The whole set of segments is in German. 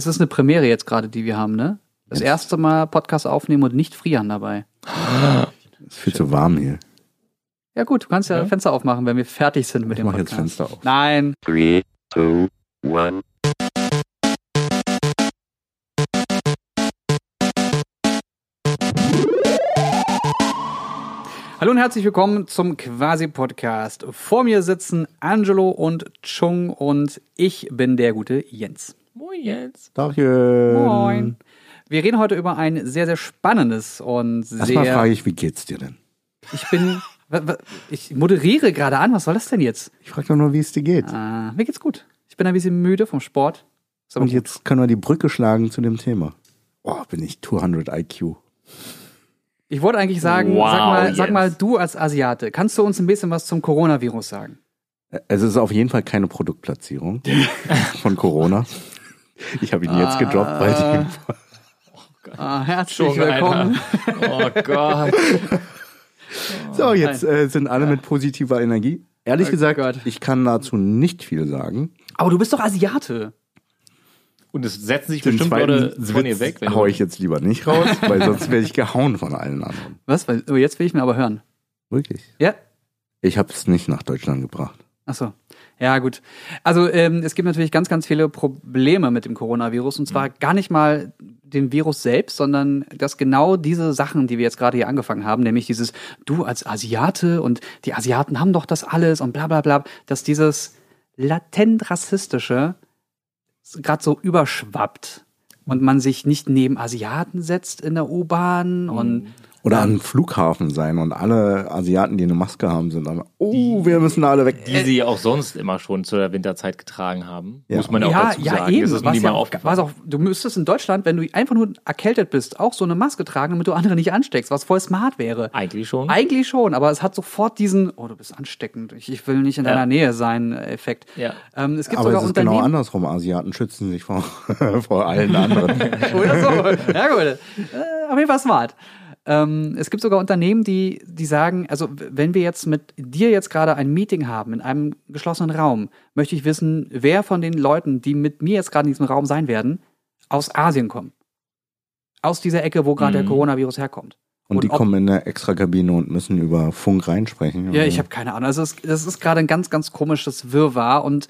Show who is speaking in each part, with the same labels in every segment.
Speaker 1: Es ist eine Premiere jetzt gerade, die wir haben, ne? Das erste Mal Podcast aufnehmen und nicht frieren dabei.
Speaker 2: Es ist viel zu warm hier.
Speaker 1: Ja gut, du kannst ja, Fenster aufmachen, wenn wir fertig sind mit
Speaker 2: Ich
Speaker 1: dem
Speaker 2: mach jetzt
Speaker 1: Podcast.
Speaker 2: Fenster auf.
Speaker 1: Nein.
Speaker 3: Three, two, one.
Speaker 1: Hallo und herzlich willkommen zum Quasi-Podcast. Vor mir sitzen Angelo und Chung und ich bin der gute Jens.
Speaker 4: Moin jetzt.
Speaker 2: Dachchen.
Speaker 1: Moin. Wir reden heute über ein sehr, sehr spannendes und
Speaker 2: Erstmal
Speaker 1: sehr...
Speaker 2: frage ich, wie geht's dir denn?
Speaker 1: Ich bin... Ich moderiere gerade an. Was soll das denn jetzt?
Speaker 2: Ich frage doch nur, wie es dir geht.
Speaker 1: Äh, mir geht's gut. Ich bin ein bisschen müde vom Sport.
Speaker 2: Und
Speaker 1: gut.
Speaker 2: jetzt können wir die Brücke schlagen zu dem Thema. Oh, bin ich 200 IQ.
Speaker 1: Ich wollte eigentlich sagen,
Speaker 4: Wow,
Speaker 1: sag, mal, sag
Speaker 4: Jens.
Speaker 1: mal, du als Asiate, kannst du uns ein bisschen was zum Coronavirus sagen?
Speaker 2: Es ist auf jeden Fall keine Produktplatzierung von Corona. Ich habe ihn jetzt gedroppt, weil die
Speaker 1: Ah, herzlich
Speaker 4: Schon,
Speaker 1: willkommen.
Speaker 4: Alter. Oh Gott.
Speaker 2: So, jetzt äh, sind alle mit positiver Energie. Ehrlich
Speaker 1: Oh
Speaker 2: gesagt,
Speaker 1: Gott.
Speaker 2: ich kann dazu nicht viel sagen.
Speaker 1: Aber du bist doch Asiate.
Speaker 4: Und es setzen sich
Speaker 2: Den
Speaker 4: bestimmt
Speaker 2: zweiten
Speaker 4: Leute von ihr weg. Wenn
Speaker 2: hau ich jetzt lieber nicht raus, weil sonst werde ich gehauen von allen anderen.
Speaker 1: Was? Oh, jetzt will ich mir aber hören.
Speaker 2: Wirklich.
Speaker 1: Ja?
Speaker 2: Ich habe es nicht nach Deutschland gebracht.
Speaker 1: Ach so. Ja, gut. Also ähm, es gibt natürlich ganz, ganz viele Probleme mit dem Coronavirus. Und zwar gar nicht mal den Virus selbst, sondern dass genau diese Sachen, die wir jetzt gerade hier angefangen haben, nämlich dieses du als Asiate und die Asiaten haben doch das alles und bla bla bla, dass dieses latent rassistische gerade so überschwappt und man sich nicht neben Asiaten setzt in der U-Bahn und
Speaker 2: Oder am Flughafen sein und alle Asiaten, die eine Maske haben, sind dann, oh, wir müssen alle weg.
Speaker 4: Die sie auch sonst immer schon zu der Winterzeit getragen haben.
Speaker 2: Ja.
Speaker 4: Muss man ja auch dazu
Speaker 1: ja,
Speaker 4: sagen.
Speaker 1: eben.
Speaker 4: Das
Speaker 1: Was
Speaker 4: nie
Speaker 1: ja, was
Speaker 4: aufgefallen.
Speaker 1: auch, du müsstest in Deutschland, wenn du einfach nur erkältet bist, auch so eine Maske tragen, damit du andere nicht ansteckst, was voll smart wäre.
Speaker 4: Eigentlich schon.
Speaker 1: Eigentlich schon, aber es hat sofort diesen, oh, du bist ansteckend, ich, ich will nicht in deiner
Speaker 4: Ja.
Speaker 1: Nähe sein, äh, Effekt.
Speaker 4: Ja.
Speaker 1: Ähm, es gibt
Speaker 2: Aber
Speaker 1: sogar
Speaker 2: es ist genau andersrum. Asiaten schützen sich vor, vor allen anderen.
Speaker 1: Oder so. Ja, gut. Äh, auf jeden Fall smart. Ähm, es gibt sogar Unternehmen, die, die sagen, also wenn wir jetzt mit dir jetzt gerade ein Meeting haben in einem geschlossenen Raum, möchte ich wissen, wer von den Leuten, die mit mir jetzt gerade in diesem Raum sein werden, aus Asien kommen. Aus dieser Ecke, wo gerade der
Speaker 4: Mhm.
Speaker 1: Coronavirus herkommt.
Speaker 2: Und, die
Speaker 1: ob-
Speaker 2: kommen in eine Extrakabine und müssen über Funk reinsprechen.
Speaker 1: Ja, ich habe keine Ahnung. Also es, das ist gerade ein ganz, ganz komisches Wirrwarr. Und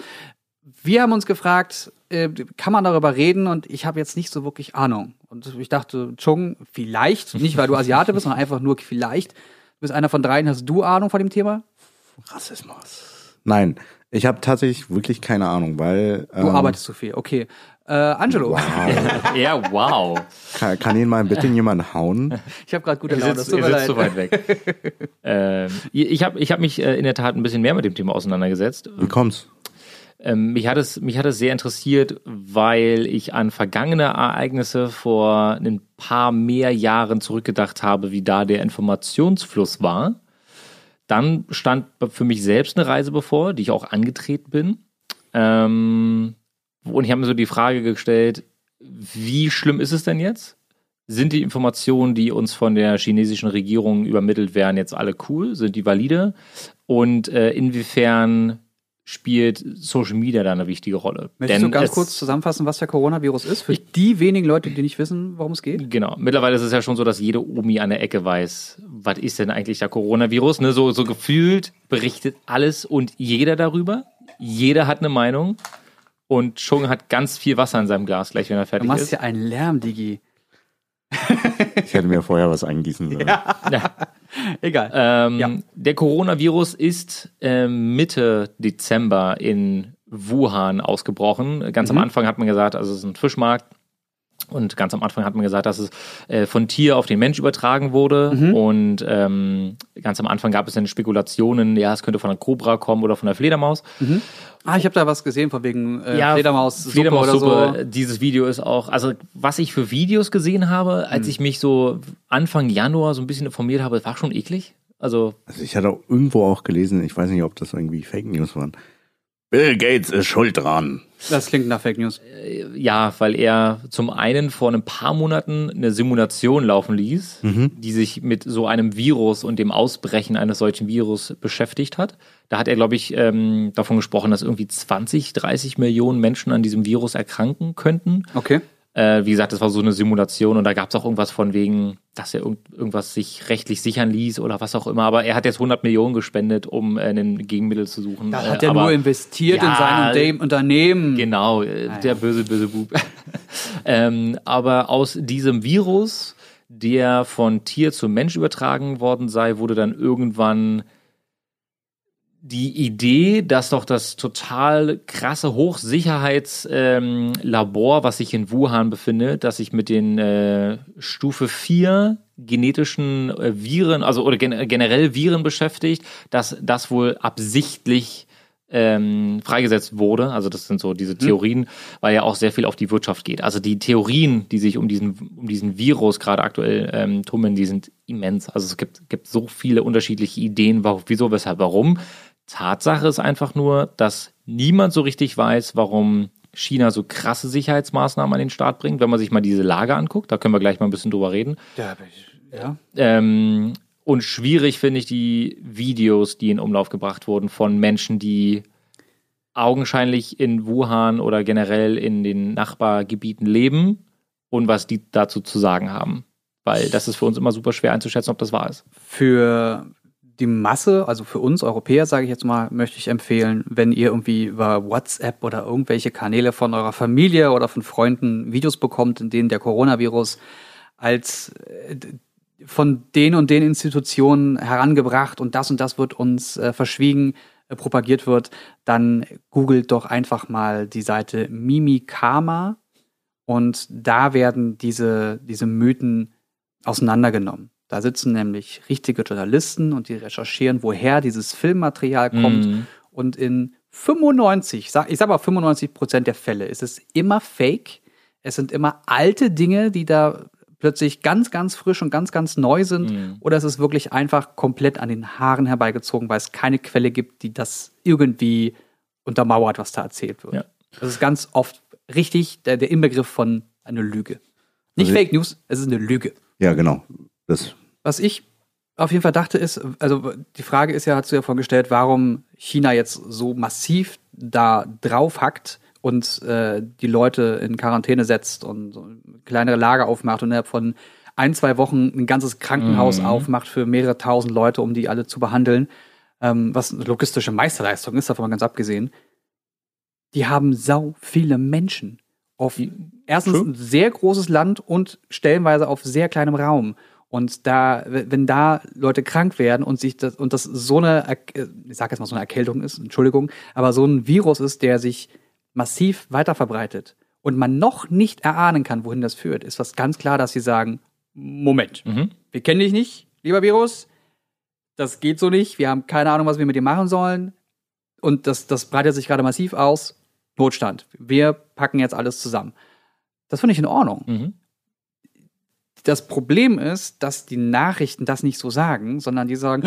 Speaker 1: wir haben uns gefragt, äh, kann man darüber reden? Und ich habe jetzt nicht so wirklich Ahnung. Und ich dachte, Chung, vielleicht, nicht weil du Asiate bist, sondern einfach nur vielleicht. Du bist einer von dreien, hast du Ahnung von dem Thema?
Speaker 2: Rassismus. Nein, ich habe tatsächlich wirklich keine Ahnung, weil.
Speaker 1: Du
Speaker 2: ähm,
Speaker 1: arbeitest zu viel. Okay. Äh, Angelo,
Speaker 4: Ja, wow.
Speaker 2: Kann, kann ihn mal bitte jemand hauen?
Speaker 1: ich habe gerade gute Laune.
Speaker 4: sitzt,
Speaker 1: Das tut mir
Speaker 4: sitzt zu
Speaker 1: leid.
Speaker 4: weit weg. ähm, ich habe ich hab mich äh, in der Tat ein bisschen mehr mit dem Thema auseinandergesetzt.
Speaker 2: Wie kommt's?
Speaker 4: Ähm, mich, hat es, mich hat es sehr interessiert, weil ich an vergangene Ereignisse vor ein paar mehr Jahren zurückgedacht habe, wie da der Informationsfluss war. Dann stand für mich selbst eine Reise bevor, die ich auch angetreten bin. Ähm, und ich habe mir so die Frage gestellt, wie schlimm ist es denn jetzt? Sind die Informationen, die uns von der chinesischen Regierung übermittelt werden, jetzt alle cool? Sind die valide? Und äh, inwiefern spielt Social Media da eine wichtige Rolle?
Speaker 1: Möchtest du ganz kurz zusammenfassen, was der Coronavirus ist? Für die wenigen Leute, die nicht wissen, worum es geht?
Speaker 4: Genau. Mittlerweile ist es ja schon so, dass jede Omi an der Ecke weiß, was ist denn eigentlich der Coronavirus? Ne? So, so gefühlt berichtet alles und jeder darüber. Jeder hat eine Meinung. Und Chung hat ganz viel Wasser in seinem Glas, gleich wenn er
Speaker 1: Du
Speaker 4: fertig
Speaker 1: machst
Speaker 4: ist.
Speaker 1: ja einen Lärm, Digi.
Speaker 2: Ich hätte mir vorher was eingießen sollen.
Speaker 4: Ja.
Speaker 1: Egal.
Speaker 4: Ähm,
Speaker 1: Ja.
Speaker 4: Der Coronavirus ist ähm, Mitte Dezember in Wuhan ausgebrochen. Ganz
Speaker 1: Mhm.
Speaker 4: am Anfang hat man gesagt, also es ist ein Fischmarkt. Und ganz am Anfang hat man gesagt, dass es äh, von Tier auf den Mensch übertragen wurde.
Speaker 1: Mhm.
Speaker 4: Und ähm, ganz am Anfang gab es dann Spekulationen, ja, es könnte von einer Cobra kommen oder von einer Fledermaus.
Speaker 1: Ah, ich habe da was gesehen von wegen äh, Fledermaus,
Speaker 4: Fledermaussuppe.
Speaker 1: oder so.
Speaker 4: Dieses Video ist auch, also was ich für Videos gesehen habe, als
Speaker 1: Hm.
Speaker 4: ich mich so Anfang Januar so ein bisschen informiert habe, war schon eklig. Also
Speaker 2: Also ich hatte auch irgendwo auch gelesen, ich weiß nicht, ob das irgendwie Fake News waren, Bill Gates ist schuld dran.
Speaker 1: Das klingt nach Fake News.
Speaker 4: Ja, weil er zum einen vor ein paar Monaten eine Simulation laufen ließ, die sich mit so einem Virus und dem Ausbrechen eines solchen Virus beschäftigt hat. Da hat er, glaube ich, ähm, davon gesprochen, dass irgendwie 20, 30 Millionen Menschen an diesem Virus erkranken könnten.
Speaker 1: Okay.
Speaker 4: Äh, wie gesagt, das war so eine Simulation und da gab es auch irgendwas von wegen, dass er irgend, irgendwas sich rechtlich sichern ließ oder was auch immer. Aber er hat jetzt 100 Millionen gespendet, um äh, ein Gegenmittel zu suchen.
Speaker 1: Da
Speaker 4: Äh,
Speaker 1: hat er
Speaker 4: aber-
Speaker 1: nur investiert in
Speaker 4: Ja,
Speaker 1: sein Unternehmen- Unternehmen.
Speaker 4: Genau, äh, der böse, böse Bub. ähm, aber aus diesem Virus, der von Tier zu Mensch übertragen worden sei, wurde dann irgendwann die Idee, dass doch das total krasse Hochsicherheitslabor, ähm, was sich in Wuhan befindet, das sich mit den äh, Stufe 4 genetischen äh, Viren, also oder gen generell Viren beschäftigt, dass das wohl absichtlich ähm, freigesetzt wurde. Also das sind so diese Theorien, weil ja auch sehr viel auf die Wirtschaft geht. Also die Theorien, die sich um diesen, um diesen Virus gerade aktuell ähm, tummeln, die sind immens. Also es gibt, gibt so viele unterschiedliche Ideen, warum, wieso, weshalb, warum. Tatsache ist einfach nur, dass niemand so richtig weiß, warum China so krasse Sicherheitsmaßnahmen an den Start bringt. Wenn man sich mal diese Lage anguckt, da können wir gleich mal ein bisschen drüber reden.
Speaker 1: Ja, ja.
Speaker 4: Ähm, und schwierig finde ich die Videos, die in Umlauf gebracht wurden von Menschen, die augenscheinlich in Wuhan oder generell in den Nachbargebieten leben und was die dazu zu sagen haben. Weil das ist für uns immer super schwer einzuschätzen, ob das wahr ist.
Speaker 1: Für die Masse, also für uns Europäer, sage ich jetzt mal, möchte ich empfehlen, wenn ihr irgendwie über WhatsApp oder irgendwelche Kanäle von eurer Familie oder von Freunden Videos bekommt, in denen der Coronavirus als äh, von den und den Institutionen herangebracht und das und das wird uns äh, verschwiegen, äh, propagiert wird, dann googelt doch einfach mal die Seite Mimikama und da werden diese, diese Mythen auseinandergenommen. Da sitzen nämlich richtige Journalisten und die recherchieren, woher dieses Filmmaterial kommt.
Speaker 4: Mhm.
Speaker 1: Und in 95, sag- ich sag mal 95 Prozent der Fälle ist es immer Fake. Es sind immer alte Dinge, die da plötzlich ganz, ganz frisch und ganz, ganz neu sind.
Speaker 4: Mhm.
Speaker 1: Oder es ist wirklich einfach komplett an den Haaren herbeigezogen, weil es keine Quelle gibt, die das irgendwie untermauert, was da erzählt wird.
Speaker 4: Ja.
Speaker 1: Das ist ganz oft richtig der, der Inbegriff von einer Lüge. Nicht
Speaker 2: Also-
Speaker 1: Fake News, es ist eine Lüge.
Speaker 2: Ja, genau. Das,
Speaker 1: Was ich auf jeden Fall dachte ist, also die Frage ist ja, hast du ja vorgestellt, warum China jetzt so massiv da drauf hackt und äh, die Leute in Quarantäne setzt und so kleinere Lager aufmacht und innerhalb von ein, zwei Wochen ein ganzes Krankenhaus
Speaker 4: Mhm.
Speaker 1: aufmacht für mehrere tausend Leute, um die alle zu behandeln, ähm, was eine logistische Meisterleistung ist, davon mal ganz abgesehen. Die haben sau viele Menschen auf erstens
Speaker 4: True.
Speaker 1: ein sehr großes Land und stellenweise auf sehr kleinem Raum. Und da, wenn da Leute krank werden und sich das, und das so eine, äh, ich sag jetzt mal so eine Erkältung ist, Entschuldigung, aber so ein Virus ist, der sich massiv weiter verbreitet und man noch nicht erahnen kann, wohin das führt, ist was ganz klar, dass sie sagen, Moment,
Speaker 4: Mhm.
Speaker 1: wir kennen dich nicht, lieber Virus, das geht so nicht, wir haben keine Ahnung, was wir mit dir machen sollen und das, das breitet sich gerade massiv aus, Notstand, wir packen jetzt alles zusammen. Das finde ich in Ordnung.
Speaker 4: Mhm.
Speaker 1: Das Problem ist, dass die Nachrichten das nicht so sagen, sondern die sagen,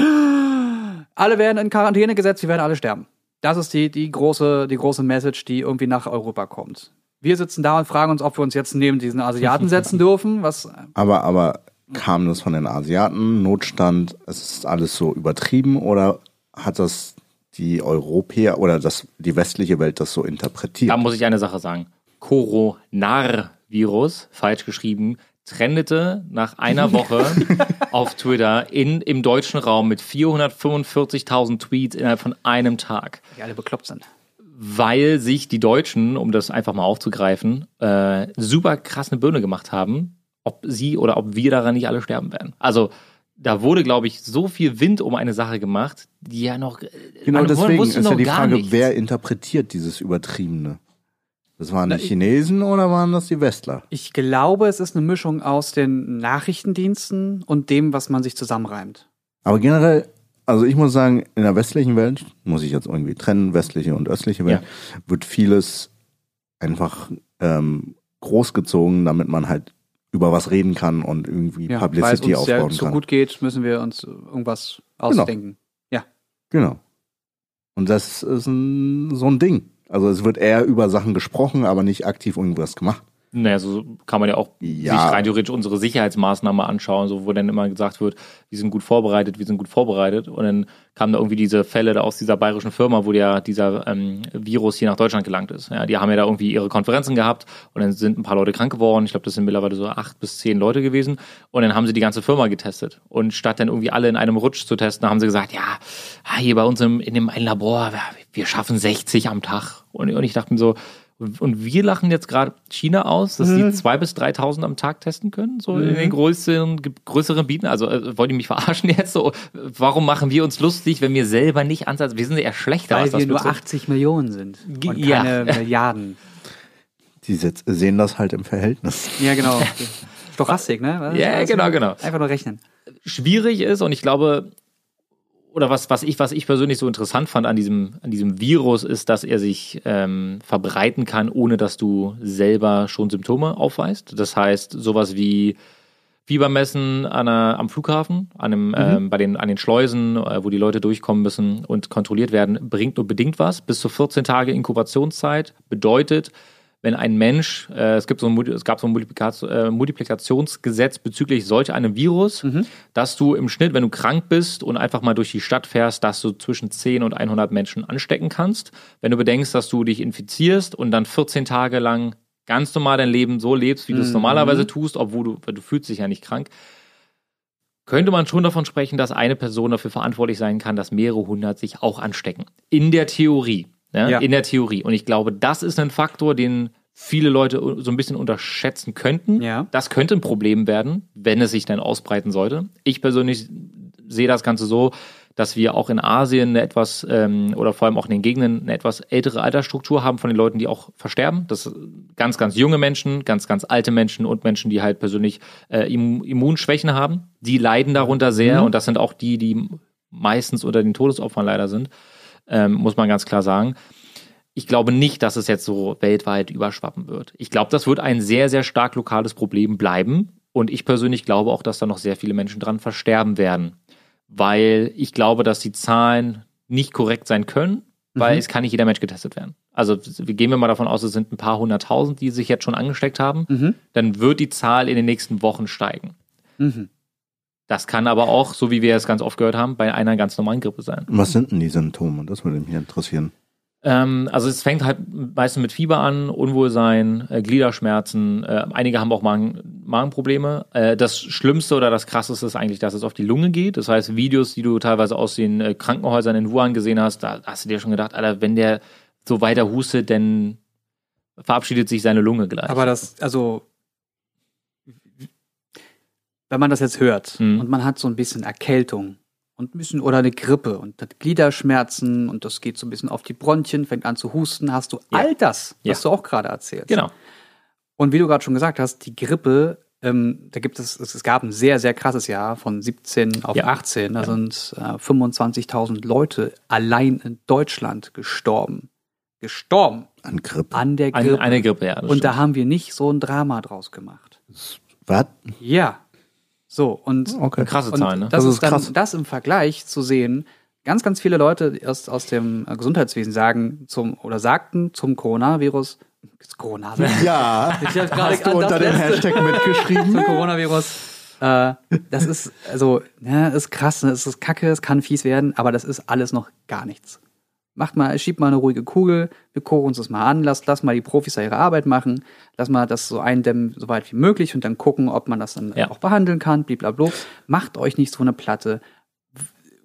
Speaker 1: alle werden in Quarantäne gesetzt, wir werden alle sterben. Das ist die, die, große, die große Message, die irgendwie nach Europa kommt. Wir sitzen da und fragen uns, ob wir uns jetzt neben diesen Asiaten setzen dürfen, was
Speaker 2: aber, aber kam das von den Asiaten? Notstand? Es ist alles so übertrieben oder hat das die Europäer oder das, die westliche Welt das so interpretiert?
Speaker 4: Da muss ich eine Sache sagen. Coronar-Virus, falsch geschrieben, trendete nach einer Woche auf Twitter in, im deutschen Raum mit 445.000 Tweets innerhalb von einem Tag.
Speaker 1: die alle bekloppt sind.
Speaker 4: weil sich die Deutschen, um das einfach mal aufzugreifen, äh, super krass eine Birne gemacht haben, ob sie oder ob wir daran nicht alle sterben werden. Also da wurde, glaube ich, so viel Wind um eine Sache gemacht, die ja noch. äh,
Speaker 2: Genau deswegen ist ja
Speaker 4: noch
Speaker 2: die
Speaker 4: gar
Speaker 2: Frage,
Speaker 4: nichts.
Speaker 2: wer interpretiert dieses Übertriebene? Das waren die Chinesen oder waren das die Westler?
Speaker 1: Ich glaube, es ist eine Mischung aus den Nachrichtendiensten und dem, was man sich zusammenreimt.
Speaker 2: Aber generell, also ich muss sagen, in der westlichen Welt, muss ich jetzt irgendwie trennen, westliche und östliche Welt, wird vieles einfach ähm, großgezogen, damit man halt über was reden kann und irgendwie
Speaker 1: Ja, weil es
Speaker 2: Publicity
Speaker 1: uns ja
Speaker 2: aufbauen
Speaker 1: so
Speaker 2: kann.
Speaker 1: gut geht, müssen wir uns irgendwas ausdenken. Ja.
Speaker 2: Genau. Und das ist ein, so ein Ding. Also es wird eher über Sachen gesprochen, aber nicht aktiv irgendwas gemacht.
Speaker 4: Naja, so kann man ja auch
Speaker 2: Ja.
Speaker 4: sich rein theoretisch unsere Sicherheitsmaßnahmen anschauen, so wo dann immer gesagt wird, wir sind gut vorbereitet, wir sind gut vorbereitet. Und dann kamen da irgendwie diese Fälle da aus dieser bayerischen Firma, wo ja dieser ähm, Virus hier nach Deutschland gelangt ist. Ja, die haben ja da irgendwie ihre Konferenzen gehabt und dann sind ein paar Leute krank geworden. Ich glaube, das sind mittlerweile so acht bis zehn Leute gewesen. Und dann haben sie die ganze Firma getestet. Und statt dann irgendwie alle in einem Rutsch zu testen, haben sie gesagt, ja, ah, hier bei uns im, in dem einen Labor, wir- wir schaffen 60 am Tag. Und, und ich dachte mir so, und wir lachen jetzt gerade China aus, dass die zwei bis 3.000 am Tag testen können, so in den größeren, größeren Bieten. Also äh, wollt ihr mich verarschen jetzt so? Warum machen wir uns lustig, wenn wir selber nicht ansatz? Wir sind eher schlechter,
Speaker 1: Weil
Speaker 4: was das
Speaker 1: wir nur
Speaker 4: betrifft.
Speaker 1: 80 Millionen sind. Und
Speaker 4: ja.
Speaker 1: keine Milliarden.
Speaker 2: Die sehen das halt im Verhältnis.
Speaker 1: Ja, genau. Stochastik, ne?
Speaker 4: Ja, genau, genau.
Speaker 1: Einfach nur rechnen.
Speaker 4: schwierig ist und ich glaube, oder was, was ich, was ich persönlich so interessant fand an diesem, an diesem Virus, ist, dass er sich ähm, verbreiten kann, ohne dass du selber schon Symptome aufweist. Das heißt, sowas wie Fiebermessen an einer, am Flughafen, an, einem, ähm, bei den, an den Schleusen, äh, wo die Leute durchkommen müssen und kontrolliert werden, bringt nur bedingt was. Bis zu 14 Tage Inkubationszeit bedeutet, wenn ein Mensch, äh, es gibt so ein, es gab so ein äh, Multiplikationsgesetz bezüglich solch einem Virus, dass du im Schnitt, wenn du krank bist und einfach mal durch die Stadt fährst, dass du zwischen 10 und 100 Menschen anstecken kannst. Wenn du bedenkst, dass du dich infizierst und dann 14 Tage lang ganz normal dein Leben so lebst, wie du es normalerweise tust, obwohl du, du fühlst dich ja nicht krank, könnte man schon davon sprechen, dass eine Person dafür verantwortlich sein kann, dass mehrere hundert sich auch anstecken. In der Theorie. Ne?
Speaker 1: Ja.
Speaker 4: In der Theorie. Und ich glaube, das ist ein Faktor, den viele Leute so ein bisschen unterschätzen könnten.
Speaker 1: Ja.
Speaker 4: Das könnte ein Problem werden, wenn es sich dann ausbreiten sollte. Ich persönlich sehe das Ganze so, dass wir auch in Asien eine etwas ähm, oder vor allem auch in den Gegenden eine etwas ältere Altersstruktur haben von den Leuten, die auch versterben. Das sind ganz, ganz junge Menschen, ganz, ganz alte Menschen und Menschen, die halt persönlich äh, Immun Immunschwächen haben. Die leiden darunter sehr und das sind auch die, die meistens unter den Todesopfern leider sind, ähm, muss man ganz klar sagen. Ich glaube nicht, dass es jetzt so weltweit überschwappen wird. Ich glaube, das wird ein sehr, sehr stark lokales Problem bleiben. Und ich persönlich glaube auch, dass da noch sehr viele Menschen dran versterben werden. Weil ich glaube, dass die Zahlen nicht korrekt sein können, weil es kann nicht jeder Mensch getestet werden. Also wir gehen wir mal davon aus, es sind ein paar hunderttausend, die sich jetzt schon angesteckt haben. Dann wird die Zahl in den nächsten Wochen steigen.
Speaker 1: Mhm.
Speaker 4: Das kann aber auch, so wie wir es ganz oft gehört haben, bei einer ganz normalen Grippe sein.
Speaker 2: Was sind denn die Symptome? Das würde mich interessieren.
Speaker 4: Ähm, also es fängt halt meistens mit Fieber an, Unwohlsein, äh, Gliederschmerzen. Äh, einige haben auch Magen, Magenprobleme. Äh, das Schlimmste oder das Krasseste ist eigentlich, dass es auf die Lunge geht. Das heißt, Videos, die du teilweise aus den Krankenhäusern in Wuhan gesehen hast, da hast du dir schon gedacht, Alter, wenn der so weiter hustet, dann verabschiedet sich seine Lunge gleich.
Speaker 1: Aber das, also, wenn man das jetzt hört
Speaker 4: Mhm.
Speaker 1: und man hat so ein bisschen Erkältung und ein bisschen oder eine Grippe und hat Gliederschmerzen und das geht so ein bisschen auf die Bronchien, fängt an zu husten, hast du
Speaker 4: Ja.
Speaker 1: all das,
Speaker 4: Ja.
Speaker 1: was du auch gerade erzählst.
Speaker 4: genau.
Speaker 1: Und wie du gerade schon gesagt hast, die Grippe, ähm, da gibt es, es gab ein sehr, sehr krasses Jahr von 17 auf
Speaker 4: Ja.
Speaker 1: 18. Da
Speaker 4: Ja.
Speaker 1: sind äh, 25.000 Leute allein in Deutschland gestorben. Gestorben
Speaker 2: An Grippe.
Speaker 1: an der
Speaker 4: An,
Speaker 1: Grippe.
Speaker 4: eine Grippe, ja.
Speaker 1: und da
Speaker 4: stimmt.
Speaker 1: haben wir nicht so ein Drama draus gemacht.
Speaker 2: Was?
Speaker 1: Ja. So, und,
Speaker 2: Okay.
Speaker 4: krasse
Speaker 1: und
Speaker 4: Zahlen, ne?
Speaker 1: das,
Speaker 2: Das
Speaker 1: ist
Speaker 2: ist
Speaker 1: dann
Speaker 2: krass.
Speaker 1: das im Vergleich zu sehen. Ganz, ganz viele Leute aus, aus dem äh, Gesundheitswesen sagen zum oder sagten zum Coronavirus, das Coronavirus,
Speaker 2: Ja,
Speaker 1: Ich hab gerade
Speaker 2: hast du unter dem Hashtag mitgeschrieben?
Speaker 1: zum Coronavirus. Äh, das ist, also, ja, ist krass, ne? es ist kacke, es kann fies werden, aber das ist alles noch gar nichts. Macht mal, schiebt mal eine ruhige Kugel, wir gucken uns das mal an, lass, lass mal die Profis da ihre Arbeit machen, lass mal das so eindämmen, so weit wie möglich und dann gucken, ob man das dann
Speaker 4: Ja.
Speaker 1: auch behandeln kann, blablabla. Macht euch nicht so eine Platte.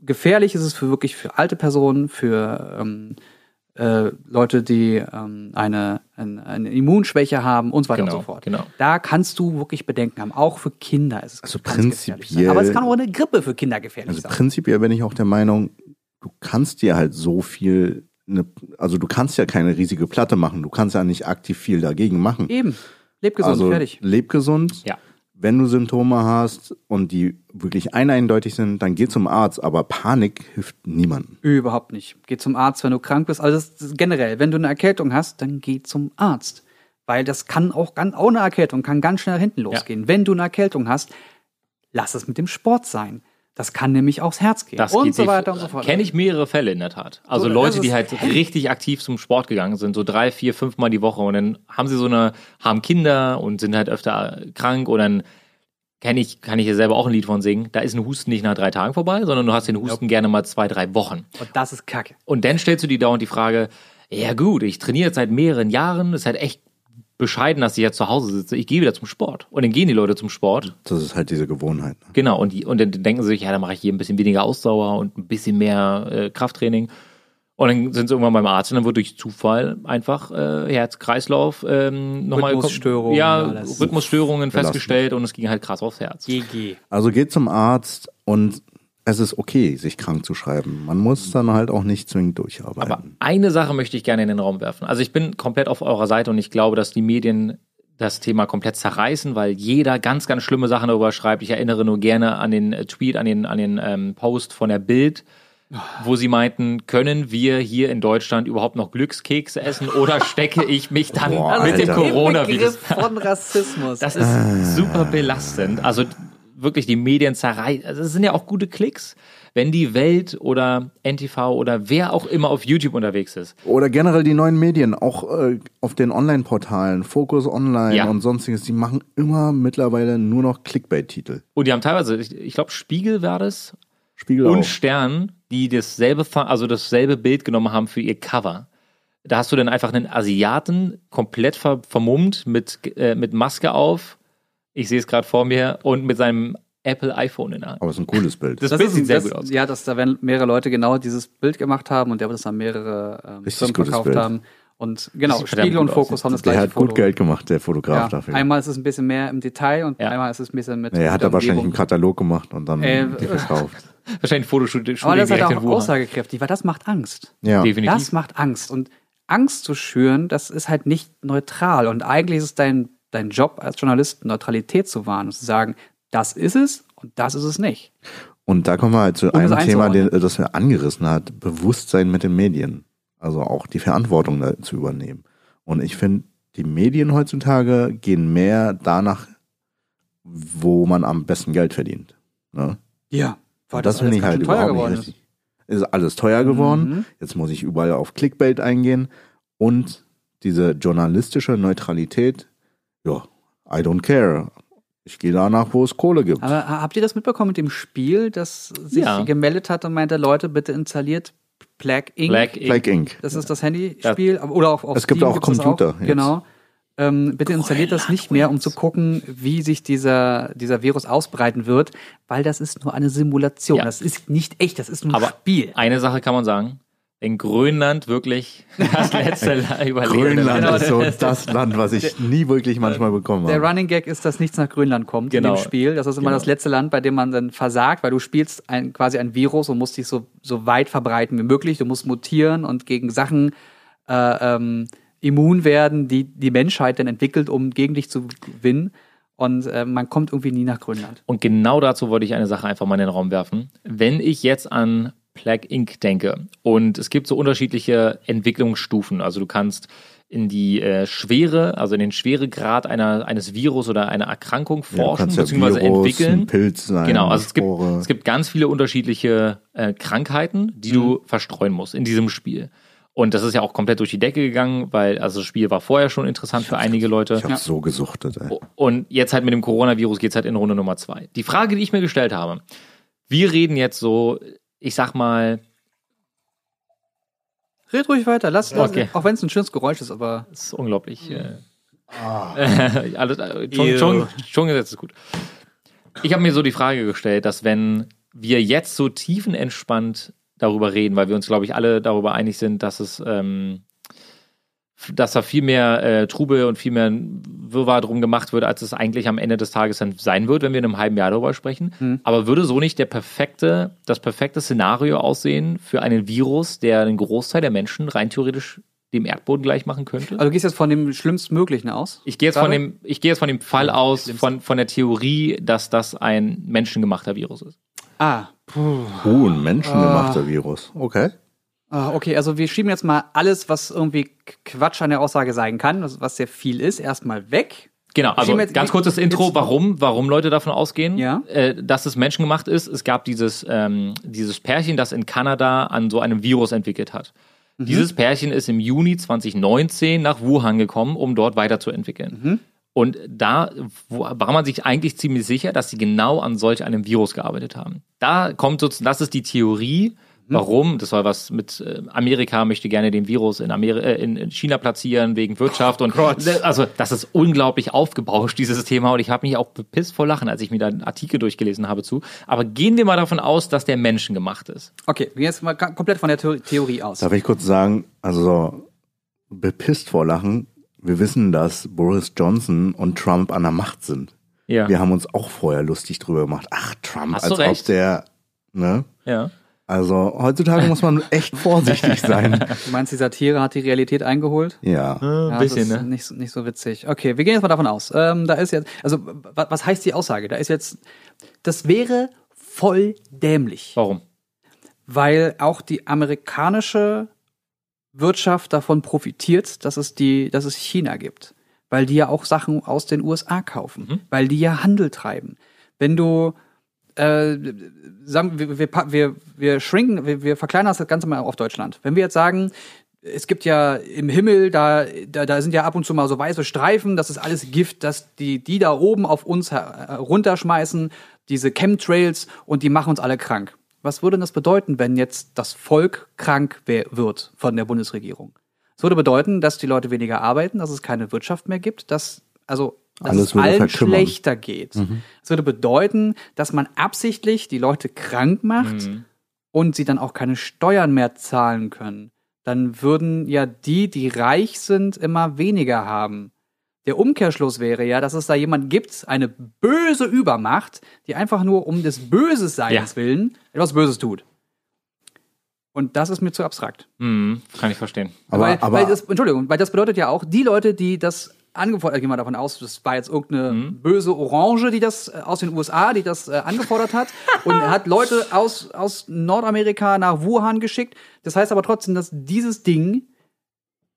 Speaker 1: Gefährlich ist es für wirklich für alte Personen, für ähm, äh, Leute, die ähm, eine, eine, eine Immunschwäche haben und so weiter
Speaker 4: Genau,
Speaker 1: und so fort.
Speaker 4: genau.
Speaker 1: Da kannst du wirklich Bedenken haben. Auch für Kinder ist es
Speaker 2: Also
Speaker 1: ganz gefährlich sein.
Speaker 2: prinzipiell-
Speaker 1: Aber es kann auch eine Grippe für Kinder gefährlich
Speaker 2: Also
Speaker 1: sein.
Speaker 2: prinzipiell bin ich auch der Meinung, du kannst dir halt so viel, ne, also du kannst ja keine riesige Platte machen, du kannst ja nicht aktiv viel dagegen machen.
Speaker 1: Eben. Leb gesund,
Speaker 2: also
Speaker 1: fertig.
Speaker 2: leb gesund.
Speaker 4: Ja.
Speaker 2: Wenn du Symptome hast und die wirklich eindeutig sind, dann geh zum Arzt. Aber Panik hilft niemandem.
Speaker 1: Überhaupt nicht. Geh zum Arzt, wenn du krank bist. Also generell, wenn du eine Erkältung hast, dann geh zum Arzt. Weil das kann auch ganz, auch eine Erkältung kann ganz schnell hinten losgehen. Wenn du eine Erkältung hast, lass es mit dem Sport sein. Das kann nämlich aufs Herz gehen.
Speaker 4: Das
Speaker 1: und
Speaker 4: geht
Speaker 1: so weiter und so fort.
Speaker 4: Kenne ich mehrere Fälle in der Tat. Also
Speaker 1: So,
Speaker 4: Leute, die halt richtig aktiv zum Sport gegangen sind, so drei, vier, fünf Mal die Woche und dann haben sie so eine, haben Kinder und sind halt öfter krank oder dann kenne ich, kann ich hier selber auch ein Lied von singen. Da ist ein Husten nicht nach drei Tagen vorbei, sondern du hast den Husten gerne mal zwei, drei Wochen.
Speaker 1: Und das ist Kacke.
Speaker 4: Und dann stellst du dir dauernd die Frage, ja gut, ich trainiere jetzt seit mehreren Jahren, ist halt echt bescheiden, dass ich jetzt zu Hause sitze. Ich gehe wieder zum Sport. Und dann gehen die Leute zum Sport.
Speaker 2: Das ist halt diese Gewohnheit. Ne?
Speaker 4: Genau, und, die, und dann denken sie sich, ja, dann mache ich hier ein bisschen weniger Ausdauer und ein bisschen mehr äh, Krafttraining. Und dann sind sie irgendwann beim Arzt und dann wird durch Zufall einfach äh, Herz-Kreislauf ähm, nochmal
Speaker 1: Rhythmusstörungen,
Speaker 4: ja,
Speaker 1: alles.
Speaker 4: Rhythmusstörungen
Speaker 2: Belastend.
Speaker 4: festgestellt und es ging halt krass aufs Herz.
Speaker 1: GG.
Speaker 2: Also geht zum Arzt und es ist okay, sich krank zu schreiben. Man muss dann halt auch nicht zwingend durcharbeiten.
Speaker 4: Aber eine Sache möchte ich gerne in den Raum werfen. Also ich bin komplett auf eurer Seite und ich glaube, dass die Medien das Thema komplett zerreißen, weil jeder ganz, ganz schlimme Sachen darüber schreibt. Ich erinnere nur gerne an den äh, Tweet, an den, an den ähm, Post von der Bild, wo sie meinten, können wir hier in Deutschland überhaupt noch Glückskekse essen oder stecke ich mich dann
Speaker 2: Boah,
Speaker 4: mit dem
Speaker 2: Alter.
Speaker 4: Coronavirus?
Speaker 1: Von Rassismus.
Speaker 4: Das ist super belastend. Also wirklich die Medien zerreißen. Also es sind ja auch gute Klicks. Wenn die Welt oder NTV oder wer auch immer auf YouTube unterwegs ist,
Speaker 2: Oder generell die neuen Medien, auch äh, auf den Online-Portalen, Focus Online
Speaker 4: Ja.
Speaker 2: und sonstiges, die machen immer mittlerweile nur noch Clickbait-Titel.
Speaker 4: und die haben teilweise, ich, ich glaube Spiegel war das,
Speaker 2: Spiegel
Speaker 4: und
Speaker 2: auch.
Speaker 4: Stern, die dasselbe, also dasselbe Bild genommen haben für ihr Cover. Da hast du dann einfach einen Asiaten komplett ver vermummt mit, äh, mit Maske auf. Ich sehe es gerade vor mir und mit seinem Apple iPhone in der Hand.
Speaker 2: Aber es ist ein cooles Bild.
Speaker 4: Das,
Speaker 1: Das
Speaker 4: Bild
Speaker 1: ist
Speaker 4: sieht
Speaker 1: ein,
Speaker 4: sehr
Speaker 1: das,
Speaker 4: gut aus.
Speaker 1: Ja, dass da werden mehrere Leute genau dieses Bild gemacht haben und der wird das an mehrere ähm,
Speaker 2: Richtig
Speaker 1: Firmen verkauft
Speaker 2: Bild.
Speaker 1: haben. Und genau, Spiegel und. Fokus haben das
Speaker 2: der
Speaker 1: gleiche
Speaker 2: hat
Speaker 1: Foto.
Speaker 2: gut Geld gemacht, der Fotograf
Speaker 1: Ja,
Speaker 2: dafür.
Speaker 1: einmal ist es ein bisschen mehr im Detail und
Speaker 4: Ja.
Speaker 1: einmal ist es ein bisschen mit.
Speaker 2: Nee, er hat
Speaker 1: mit
Speaker 2: da
Speaker 1: der
Speaker 2: wahrscheinlich einen. Katalog gemacht und dann
Speaker 1: Äh,
Speaker 2: die verkauft.
Speaker 4: Wahrscheinlich ein Fotoshooting
Speaker 1: Aber das ist halt auch aussagekräftig, weil das macht Angst.
Speaker 2: Ja.
Speaker 4: Definitiv.
Speaker 1: Das macht Angst. Und Angst zu schüren, das ist halt nicht neutral. Und eigentlich ist es dein, dein Job als Journalist, Neutralität zu wahren und zu sagen, das ist es und das ist es nicht.
Speaker 2: Und da kommen wir halt zu
Speaker 1: Um
Speaker 2: einem Thema, das er angerissen hat, Bewusstsein mit den Medien. Also auch die Verantwortung zu übernehmen. Und ich finde, die Medien heutzutage gehen mehr danach, wo man am besten Geld verdient. Ne?
Speaker 1: Ja.
Speaker 2: Und das finde ich halt überhaupt nicht richtig. Ist alles teuer geworden.
Speaker 1: Mhm.
Speaker 2: Jetzt muss ich überall auf Clickbait eingehen. Und diese journalistische Neutralität, ja, I don't care. Ich gehe danach, wo es Kohle gibt.
Speaker 1: Aber habt ihr das mitbekommen mit dem Spiel, das sich
Speaker 4: Ja.
Speaker 1: gemeldet hat und meinte, Leute, bitte installiert Plague Inc.
Speaker 4: Black Ink.
Speaker 2: Plague Inc.
Speaker 1: Das ist das Handyspiel. Oder auf, auf
Speaker 2: Es gibt
Speaker 1: Steam
Speaker 2: auch Computer
Speaker 1: Auch. Genau. Ähm, bitte installiert das nicht mehr, um zu gucken, wie sich dieser, dieser Virus ausbreiten wird, weil das ist nur eine Simulation.
Speaker 4: Ja.
Speaker 1: Das ist nicht echt, das ist nur ein
Speaker 4: Aber
Speaker 1: Spiel.
Speaker 4: eine Sache kann man sagen. In Grönland wirklich das letzte Überlebende.
Speaker 2: Grönland
Speaker 1: Genau,
Speaker 2: ist so
Speaker 1: der-
Speaker 2: das Land, was ich nie wirklich manchmal bekommen
Speaker 1: Der
Speaker 2: habe.
Speaker 1: Running Gag ist, dass nichts nach Grönland kommt
Speaker 4: Genau.
Speaker 1: in dem Spiel. Das ist immer
Speaker 4: Genau.
Speaker 1: das letzte Land, bei dem man dann versagt, weil du spielst ein, quasi ein Virus und musst dich so, so weit verbreiten wie möglich. Du musst mutieren und gegen Sachen äh, ähm, immun werden, die die Menschheit dann entwickelt, um gegen dich zu gewinnen. Und äh, man kommt irgendwie nie nach Grönland.
Speaker 4: Und genau dazu wollte ich eine Sache einfach mal in den Raum werfen. Wenn ich jetzt an Plague Inc. denke und es gibt so unterschiedliche Entwicklungsstufen, also du kannst in die äh, Schwere, also in den Schweregrad einer, eines Virus oder einer Erkrankung
Speaker 2: Ja,
Speaker 4: forschen
Speaker 2: ja
Speaker 4: bzw.
Speaker 2: Virus,
Speaker 4: entwickeln.
Speaker 2: Ein Pilz sein,
Speaker 4: Genau, also es gibt, es gibt ganz viele unterschiedliche äh, Krankheiten, die du verstreuen musst in diesem Spiel. Und das ist ja auch komplett durch die Decke gegangen, weil also das Spiel war vorher schon interessant für einige Leute.
Speaker 2: ich habe so gesuchtet. Ey.
Speaker 4: Und jetzt halt mit dem Coronavirus geht's halt in Runde Nummer zwei. Die Frage, die ich mir gestellt habe, wir reden jetzt so, ich sag mal,
Speaker 1: Red ruhig weiter, lass, lass
Speaker 4: Okay.
Speaker 1: auch wenn es ein schönes Geräusch ist, aber
Speaker 4: das ist unglaublich. Äh,
Speaker 2: Ah.
Speaker 4: alles, äh, schon, schon, schon gesetzt ist gut. Ich habe mir so die Frage gestellt, dass wenn wir jetzt so tiefenentspannt darüber reden, weil wir uns, glaube ich, alle darüber einig sind, dass es, ähm, dass da viel mehr äh, Trubel und viel mehr Wirrwarr drum gemacht wird, als es eigentlich am Ende des Tages dann sein wird, wenn wir in einem halben Jahr darüber sprechen.
Speaker 1: Hm.
Speaker 4: Aber würde so nicht der perfekte, das perfekte Szenario aussehen für einen Virus, der den Großteil der Menschen rein theoretisch dem Erdboden gleich machen könnte?
Speaker 1: also du gehst jetzt von dem Schlimmstmöglichen aus.
Speaker 4: Ich gehe jetzt von
Speaker 1: Gerade?
Speaker 4: dem, ich gehe jetzt von dem Fall aus, von, von der Theorie, dass das ein menschengemachter Virus ist.
Speaker 1: Ah,
Speaker 2: Uh, ein menschengemachter Virus. Okay.
Speaker 1: Ah, okay, also wir schieben jetzt mal alles, was irgendwie Quatsch an der Aussage sein kann, also was sehr viel ist, erstmal weg.
Speaker 4: Genau, also ganz kurzes Intro, warum, warum Leute davon ausgehen,
Speaker 1: Ja.
Speaker 4: äh, dass es menschengemacht ist. Es gab dieses, ähm, dieses Pärchen, das in Kanada an so einem Virus entwickelt hat.
Speaker 1: Mhm.
Speaker 4: Dieses Pärchen ist im Juni 2019 nach Wuhan gekommen, um dort weiterzuentwickeln.
Speaker 1: Mhm.
Speaker 4: Und da war man sich eigentlich ziemlich sicher, dass sie genau an solch einem Virus gearbeitet haben. Da kommt sozusagen, das ist die Theorie. Warum, das war was mit äh, Amerika möchte gerne den Virus in, Ameri äh, in, in China platzieren wegen Wirtschaft und also das ist unglaublich aufgebauscht, dieses Thema und ich habe mich auch bepisst vor Lachen, als ich mir da einen Artikel durchgelesen habe zu. Aber gehen wir mal davon aus, dass der Menschen gemacht ist.
Speaker 1: Okay, wir gehen jetzt mal komplett von der Theor- Theorie aus.
Speaker 2: Darf ich kurz sagen, also so bepisst vor Lachen, wir wissen, dass Boris Johnson und Trump an der Macht sind.
Speaker 4: Ja.
Speaker 2: Wir haben uns auch vorher lustig drüber gemacht. Ach, Trump,
Speaker 4: Hast
Speaker 2: als
Speaker 4: du recht.
Speaker 2: ob der, ne?
Speaker 4: ja.
Speaker 2: Also heutzutage muss man echt vorsichtig sein.
Speaker 1: Du meinst, die Satire hat die Realität eingeholt?
Speaker 2: Ja.
Speaker 4: Ein
Speaker 1: Ja,
Speaker 4: bisschen,
Speaker 1: das ist
Speaker 4: ne?
Speaker 1: nicht, so- nicht so witzig. Okay, wir gehen jetzt mal davon aus. Ähm, da ist jetzt, also wa- was heißt die Aussage? Da ist jetzt, das wäre voll dämlich,
Speaker 4: Warum?
Speaker 1: weil auch die amerikanische Wirtschaft davon profitiert, dass es die, dass es China gibt, weil die ja auch Sachen aus den USA kaufen,
Speaker 4: Mhm.
Speaker 1: weil die ja Handel treiben. Wenn du äh, sagen, wir, wir, wir, schrinken, wir, wir verkleinern das Ganze mal auf Deutschland. Wenn wir jetzt sagen, es gibt ja im Himmel, da, da, da sind ja ab und zu mal so weiße Streifen, das ist alles Gift, dass die, die da oben auf uns runterschmeißen, diese Chemtrails und die machen uns alle krank. Was würde das bedeuten, wenn jetzt das Volk krank wird von der Bundesregierung? Es würde bedeuten, dass die Leute weniger arbeiten, dass es keine Wirtschaft mehr gibt, dass, also, dass
Speaker 2: Alles
Speaker 1: es
Speaker 2: würde
Speaker 1: allen schlechter geht. Es würde bedeuten, dass man absichtlich die Leute krank macht
Speaker 4: Mhm.
Speaker 1: und sie dann auch keine Steuern mehr zahlen können. Dann würden ja die, die reich sind, immer weniger haben. Der Umkehrschluss wäre ja, dass es da jemand gibt, eine böse Übermacht, die einfach nur um des Böses Seins
Speaker 4: Ja.
Speaker 1: willen etwas Böses tut. Und das ist mir zu abstrakt.
Speaker 4: Mhm, kann ich verstehen.
Speaker 2: Aber,
Speaker 1: weil,
Speaker 2: aber
Speaker 1: weil das, Entschuldigung, weil das bedeutet ja auch, die Leute, die das angefordert, gehen wir davon aus, das war jetzt irgendeine
Speaker 2: Mhm.
Speaker 1: böse Orange, die das äh, aus den USA, die das äh, angefordert hat und hat Leute aus, aus Nordamerika nach Wuhan geschickt. Das heißt aber trotzdem, dass dieses Ding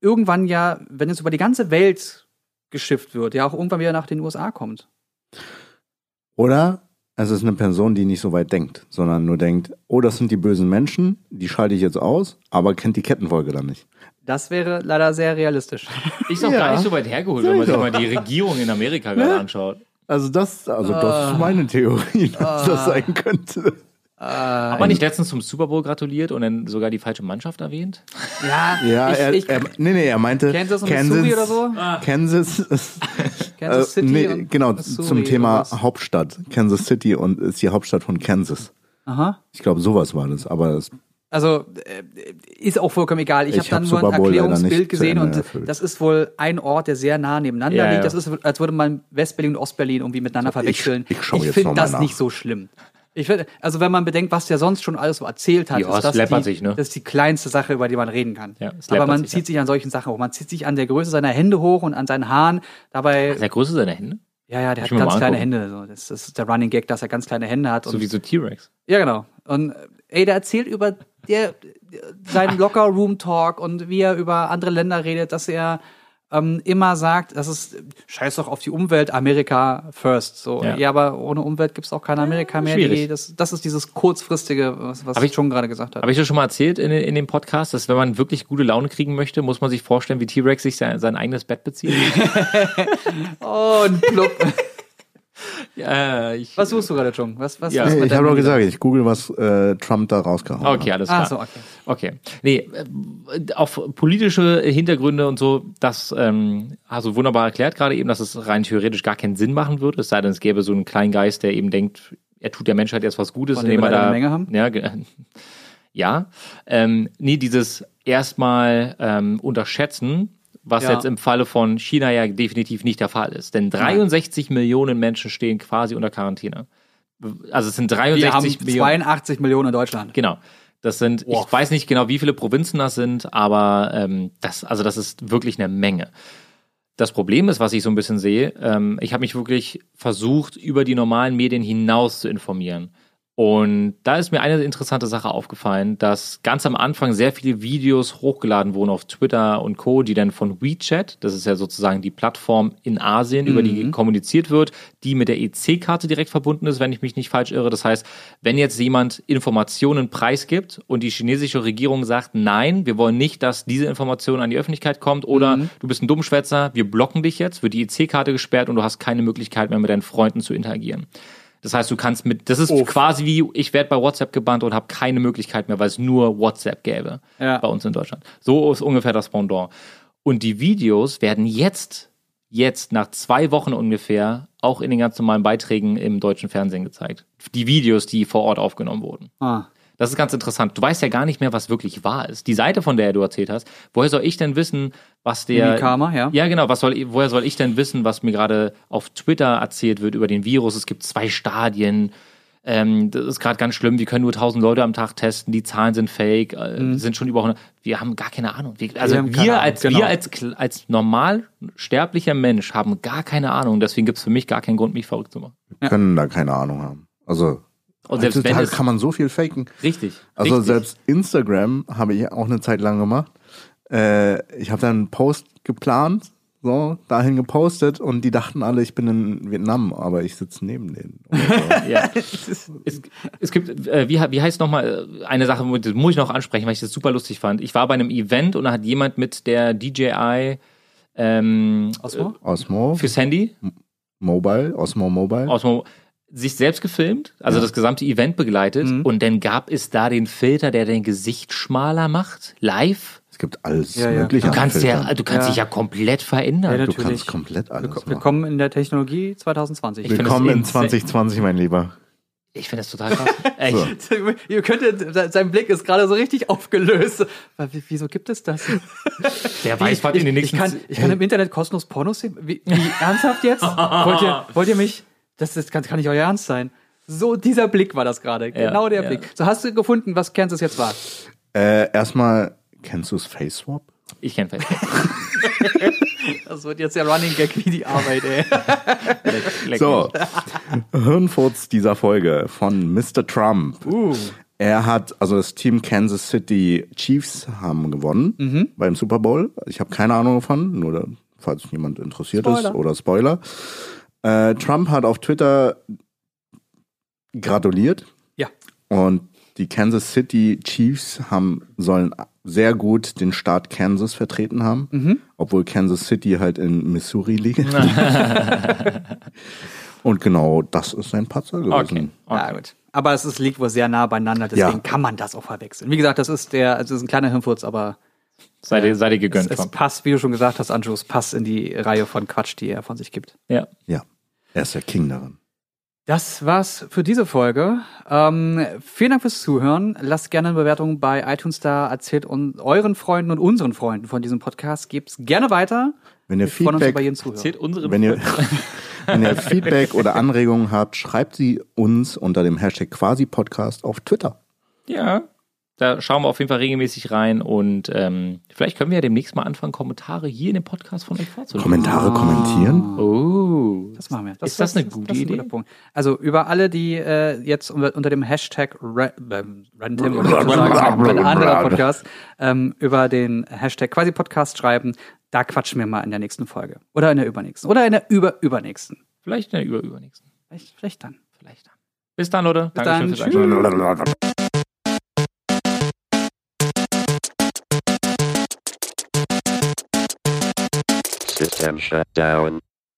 Speaker 1: irgendwann ja, wenn es über die ganze Welt geschifft wird, ja auch irgendwann wieder nach den USA kommt.
Speaker 2: Oder es ist eine Person, die nicht so weit denkt, sondern nur denkt, oh, das sind die bösen Menschen, die schalte ich jetzt aus, aber kennt die Kettenfolge dann nicht.
Speaker 1: Das wäre leider sehr realistisch.
Speaker 4: Ist auch
Speaker 2: Ja.
Speaker 4: gar nicht so weit hergeholt, wenn man sich mal die Regierung in Amerika gerade anschaut.
Speaker 2: Also das, also das
Speaker 1: Ah.
Speaker 2: ist meine Theorie, dass das sein könnte.
Speaker 4: Hat man nicht letztens zum Super Bowl gratuliert und dann sogar die falsche Mannschaft erwähnt?
Speaker 1: Ja,
Speaker 2: Ja,
Speaker 1: ich,
Speaker 2: er,
Speaker 1: ich,
Speaker 2: er, nee, nee, er meinte
Speaker 1: Kansas und Missouri oder so?
Speaker 2: Kansas
Speaker 1: Kansas
Speaker 2: äh,
Speaker 1: City
Speaker 2: nee,
Speaker 1: und
Speaker 2: genau,
Speaker 1: Missouri
Speaker 2: zum Thema? Hauptstadt. Kansas City und ist die Hauptstadt von Kansas.
Speaker 1: Aha.
Speaker 2: Ich glaube, sowas war das, aber das,
Speaker 1: Also äh, ist auch vollkommen egal. Ich,
Speaker 2: Ich
Speaker 1: habe dann
Speaker 2: hab
Speaker 1: nur ein Erklärungsbild gesehen und
Speaker 2: erfüllt.
Speaker 1: das ist wohl ein Ort, der sehr nah nebeneinander
Speaker 4: Ja,
Speaker 1: liegt.
Speaker 4: ja.
Speaker 1: Das ist, als würde man West-Berlin und Ostberlin irgendwie miteinander verwechseln.
Speaker 2: ich schau jetzt
Speaker 1: finde das
Speaker 2: nach.
Speaker 1: nicht so schlimm. Ich finde, also wenn man bedenkt, was der sonst schon alles so erzählt hat,
Speaker 4: Ja,
Speaker 1: ist das, die,
Speaker 4: sich, ne?
Speaker 1: das ist die kleinste Sache, über die man reden kann.
Speaker 4: Ja,
Speaker 1: Aber man
Speaker 4: sich,
Speaker 1: zieht
Speaker 4: ja.
Speaker 1: sich an solchen Sachen hoch. Man zieht sich an der Größe seiner Hände hoch und an seinen Haaren. Dabei,
Speaker 4: Ist der Größe seiner Hände?
Speaker 1: ja, ja, der hat ganz kleine. Hände. So. Das, das ist der Running Gag, dass er ganz kleine Hände hat.
Speaker 4: So
Speaker 1: und
Speaker 4: wie so T-Rex.
Speaker 1: ja, genau. Und ey, der erzählt über der, seinen Locker Room Talk und wie er über andere Länder redet, dass er ähm, immer sagt, das ist scheiß doch auf die Umwelt, Amerika first. So, ja,
Speaker 4: Ja.
Speaker 1: aber ohne Umwelt gibt's auch kein Amerika mehr.
Speaker 4: schwierig.
Speaker 1: Die, das, das ist dieses kurzfristige, was, was
Speaker 4: Hab
Speaker 1: ich schon gerade gesagt habe.
Speaker 4: Habe ich das schon mal erzählt in, in dem Podcast, dass wenn man wirklich gute Laune kriegen möchte, muss man sich vorstellen, wie T-Rex sich sein, sein eigenes Bett bezieht?
Speaker 1: Und plupp.
Speaker 4: ja, ich,
Speaker 1: Was suchst du gerade, Jung? Was, was,
Speaker 4: Ja.
Speaker 1: was
Speaker 2: ich habe doch gesagt, ich google, was äh, Trump da rausgehauen hat.
Speaker 4: Okay, alles klar.
Speaker 1: Ah, so, okay.
Speaker 4: Okay. Nee, äh, auf politische Hintergründe und so, das ähm, hast du wunderbar erklärt gerade eben, dass es rein theoretisch gar keinen Sinn machen würde, es sei denn, es gäbe so einen kleinen Geist, der eben denkt, er tut der Menschheit jetzt was Gutes,
Speaker 1: dem
Speaker 4: indem er
Speaker 1: wir
Speaker 4: da
Speaker 1: eine Menge haben.
Speaker 4: Ja, ja. Ähm, nee, dieses erstmal ähm, unterschätzen, was
Speaker 1: Ja.
Speaker 4: jetzt im Falle von China ja definitiv nicht der Fall ist. Denn 63 Millionen Menschen stehen quasi unter Quarantäne. Also es sind
Speaker 1: Wir haben
Speaker 4: 63 Millionen.
Speaker 1: 82 Millionen in Deutschland.
Speaker 4: Genau. Das sind,
Speaker 1: Wow.
Speaker 4: ich weiß nicht genau, wie viele Provinzen das sind, aber ähm, das, also das ist wirklich eine Menge. Das Problem ist, was ich so ein bisschen sehe, ähm, ich habe mich wirklich versucht, über die normalen Medien hinaus zu informieren. Und da ist mir eine interessante Sache aufgefallen, dass ganz am Anfang sehr viele Videos hochgeladen wurden auf Twitter und Co., die dann von WeChat, das ist ja sozusagen die Plattform in Asien, über die kommuniziert wird, die mit der EC-Karte direkt verbunden ist, wenn ich mich nicht falsch irre. Das heißt, wenn jetzt jemand Informationen preisgibt und die chinesische Regierung sagt, nein, wir wollen nicht, dass diese Information an die Öffentlichkeit kommt oder du bist ein Dummschwätzer, wir blocken dich jetzt, wird die EC-Karte gesperrt und du hast keine Möglichkeit mehr mit deinen Freunden zu interagieren. Das heißt, du kannst mit, das ist
Speaker 1: Uff.
Speaker 4: quasi wie, ich werde bei WhatsApp gebannt und habe keine Möglichkeit mehr, weil es nur WhatsApp gäbe
Speaker 1: Ja.
Speaker 4: bei uns in Deutschland. So ist ungefähr das Pendant. Und die Videos werden jetzt, jetzt nach zwei Wochen ungefähr, auch in den ganz normalen Beiträgen im deutschen Fernsehen gezeigt. Die Videos, die vor Ort aufgenommen wurden.
Speaker 1: Ah.
Speaker 4: Das ist ganz interessant. Du weißt ja gar nicht mehr, was wirklich wahr ist. Die Seite, von der du erzählt hast, woher soll ich denn wissen, was der.
Speaker 1: Mimikama, ja.
Speaker 4: Ja, genau. Was soll, woher soll ich denn wissen, was mir gerade auf Twitter erzählt wird über den Virus? Es gibt zwei Stadien. Ähm, das ist gerade ganz schlimm. Wir können nur 1000 Leute am Tag testen. Die Zahlen sind fake. Äh, sind schon über 100. Wir haben gar keine Ahnung. Wir, also
Speaker 1: haben
Speaker 4: wir,
Speaker 1: keine Ahnung,
Speaker 4: als,
Speaker 1: genau.
Speaker 4: wir als, als normal sterblicher Mensch haben gar keine Ahnung. Deswegen gibt es für mich gar keinen Grund, mich verrückt zu machen.
Speaker 2: Können da keine Ahnung haben. Also,
Speaker 4: Und selbst wenn es
Speaker 2: kann man so viel faken.
Speaker 4: richtig.
Speaker 2: Also
Speaker 4: richtig.
Speaker 2: selbst Instagram habe ich auch eine Zeit lang gemacht. Äh, ich habe dann einen Post geplant, so dahin gepostet und die dachten alle, ich bin in Vietnam, aber ich sitze neben denen. So.
Speaker 4: Ja. es, es gibt, äh, wie, wie heißt nochmal, äh, eine Sache, das muss ich noch ansprechen, weil ich das super lustig fand. Ich war bei einem Event und da hat jemand mit der DJI ähm,
Speaker 1: Osmo?
Speaker 2: Osmo,
Speaker 4: äh, fürs Handy
Speaker 2: Mobile, Osmo Mobile.
Speaker 4: Osmo sich selbst gefilmt, also das gesamte Event begleitet und dann gab es da den Filter, der dein Gesicht schmaler macht, live.
Speaker 2: es gibt alles
Speaker 1: Ja, ja.
Speaker 2: mögliche.
Speaker 4: Du kannst
Speaker 2: an
Speaker 4: ja, du kannst
Speaker 1: Ja.
Speaker 4: dich ja komplett verändern.
Speaker 1: Ja,
Speaker 2: du kannst komplett alles machen.
Speaker 1: Willkommen in der Technologie 2020.
Speaker 4: Ich
Speaker 2: Willkommen in
Speaker 4: insane.
Speaker 2: 2020, mein Lieber.
Speaker 4: ich finde das total krass. Echt.
Speaker 2: So.
Speaker 1: Ihr könntet, sein Blick ist gerade so richtig aufgelöst. Wie- Wieso gibt es das?
Speaker 4: Der weiß, was in den
Speaker 1: ich,
Speaker 4: nächsten
Speaker 1: ich, kann, ich kann im Internet kostenlos Pornos sehen. Wie, wie ernsthaft jetzt? Wollt ihr, wollt ihr mich? Das, das kann, kann nicht euer Ernst sein. So, dieser Blick war das gerade. Genau der
Speaker 4: ja.
Speaker 1: Blick. So, hast du gefunden, was Kansas jetzt war?
Speaker 2: Äh, erstmal, kennst du das Face Swap?
Speaker 4: Ich kenne Facebook.
Speaker 1: Das wird jetzt der Running Gag wie die Arbeit, ey.
Speaker 4: Leck- leck
Speaker 2: So. Hirnfurz dieser Folge von Mr. Trump.
Speaker 1: Uh.
Speaker 2: Er hat, also das Team Kansas City Chiefs haben gewonnen
Speaker 1: Mhm.
Speaker 2: beim Super Bowl. Ich habe keine Ahnung davon, nur falls jemand interessiert ist
Speaker 1: Spoiler.
Speaker 2: oder Spoiler. Äh, Trump hat auf Twitter gratuliert
Speaker 1: Ja.
Speaker 2: und die Kansas City Chiefs haben, sollen sehr gut den Staat Kansas vertreten haben,
Speaker 1: Mhm.
Speaker 2: obwohl Kansas City halt in Missouri liegt. und genau das ist sein Patzer gewesen.
Speaker 4: Okay.
Speaker 1: Ja,
Speaker 4: okay.
Speaker 1: gut. Aber es ist, liegt wohl sehr nah beieinander, deswegen
Speaker 2: Ja.
Speaker 1: kann man das auch verwechseln. Wie gesagt, das ist der, also das ist ein kleiner Hirnfurz, aber
Speaker 4: Seid ihr, seid ihr
Speaker 1: es,
Speaker 4: gegönnt,
Speaker 1: es
Speaker 4: Trump.
Speaker 1: passt, wie du schon gesagt hast, Anjus, passt in die Reihe von Quatsch, die er von sich gibt.
Speaker 4: Ja.
Speaker 2: Ja, er ist der King darin.
Speaker 1: Das war's für diese Folge. Ähm, vielen Dank fürs Zuhören. Lasst gerne eine Bewertung bei iTunes da. Erzählt un euren Freunden und unseren Freunden von diesem Podcast. Gebt's gerne weiter.
Speaker 2: Wenn ihr Feedback.
Speaker 4: Erzählt unseren
Speaker 2: Wenn ihr, wenn ihr Feedback oder Anregungen habt, schreibt sie uns unter dem Hashtag Quasi-Podcast auf Twitter.
Speaker 4: Ja, da schauen wir auf jeden Fall regelmäßig rein und ähm, vielleicht können wir ja demnächst mal anfangen, Kommentare hier in dem Podcast von euch vorzulesen.
Speaker 2: Kommentare kommentieren.
Speaker 4: Oh.
Speaker 1: Das machen wir.
Speaker 4: Ist das eine gute
Speaker 1: das ist ein
Speaker 4: Idee?
Speaker 1: guter Punkt. Also über alle, die äh, jetzt unter, unter dem Hashtag Ra ähm, Random oder sozusagen ein anderer Podcast ähm, über den Hashtag quasi Podcast schreiben, da quatschen wir mal in der nächsten Folge. Oder in der übernächsten. Oder in der über übernächsten.
Speaker 4: Vielleicht in der über übernächsten.
Speaker 1: Vielleicht, vielleicht dann.
Speaker 4: Vielleicht dann. Bis dann, Leute.
Speaker 1: Bis
Speaker 4: Dankeschön
Speaker 1: dann.
Speaker 4: fürs Einschalten.
Speaker 3: System shut down.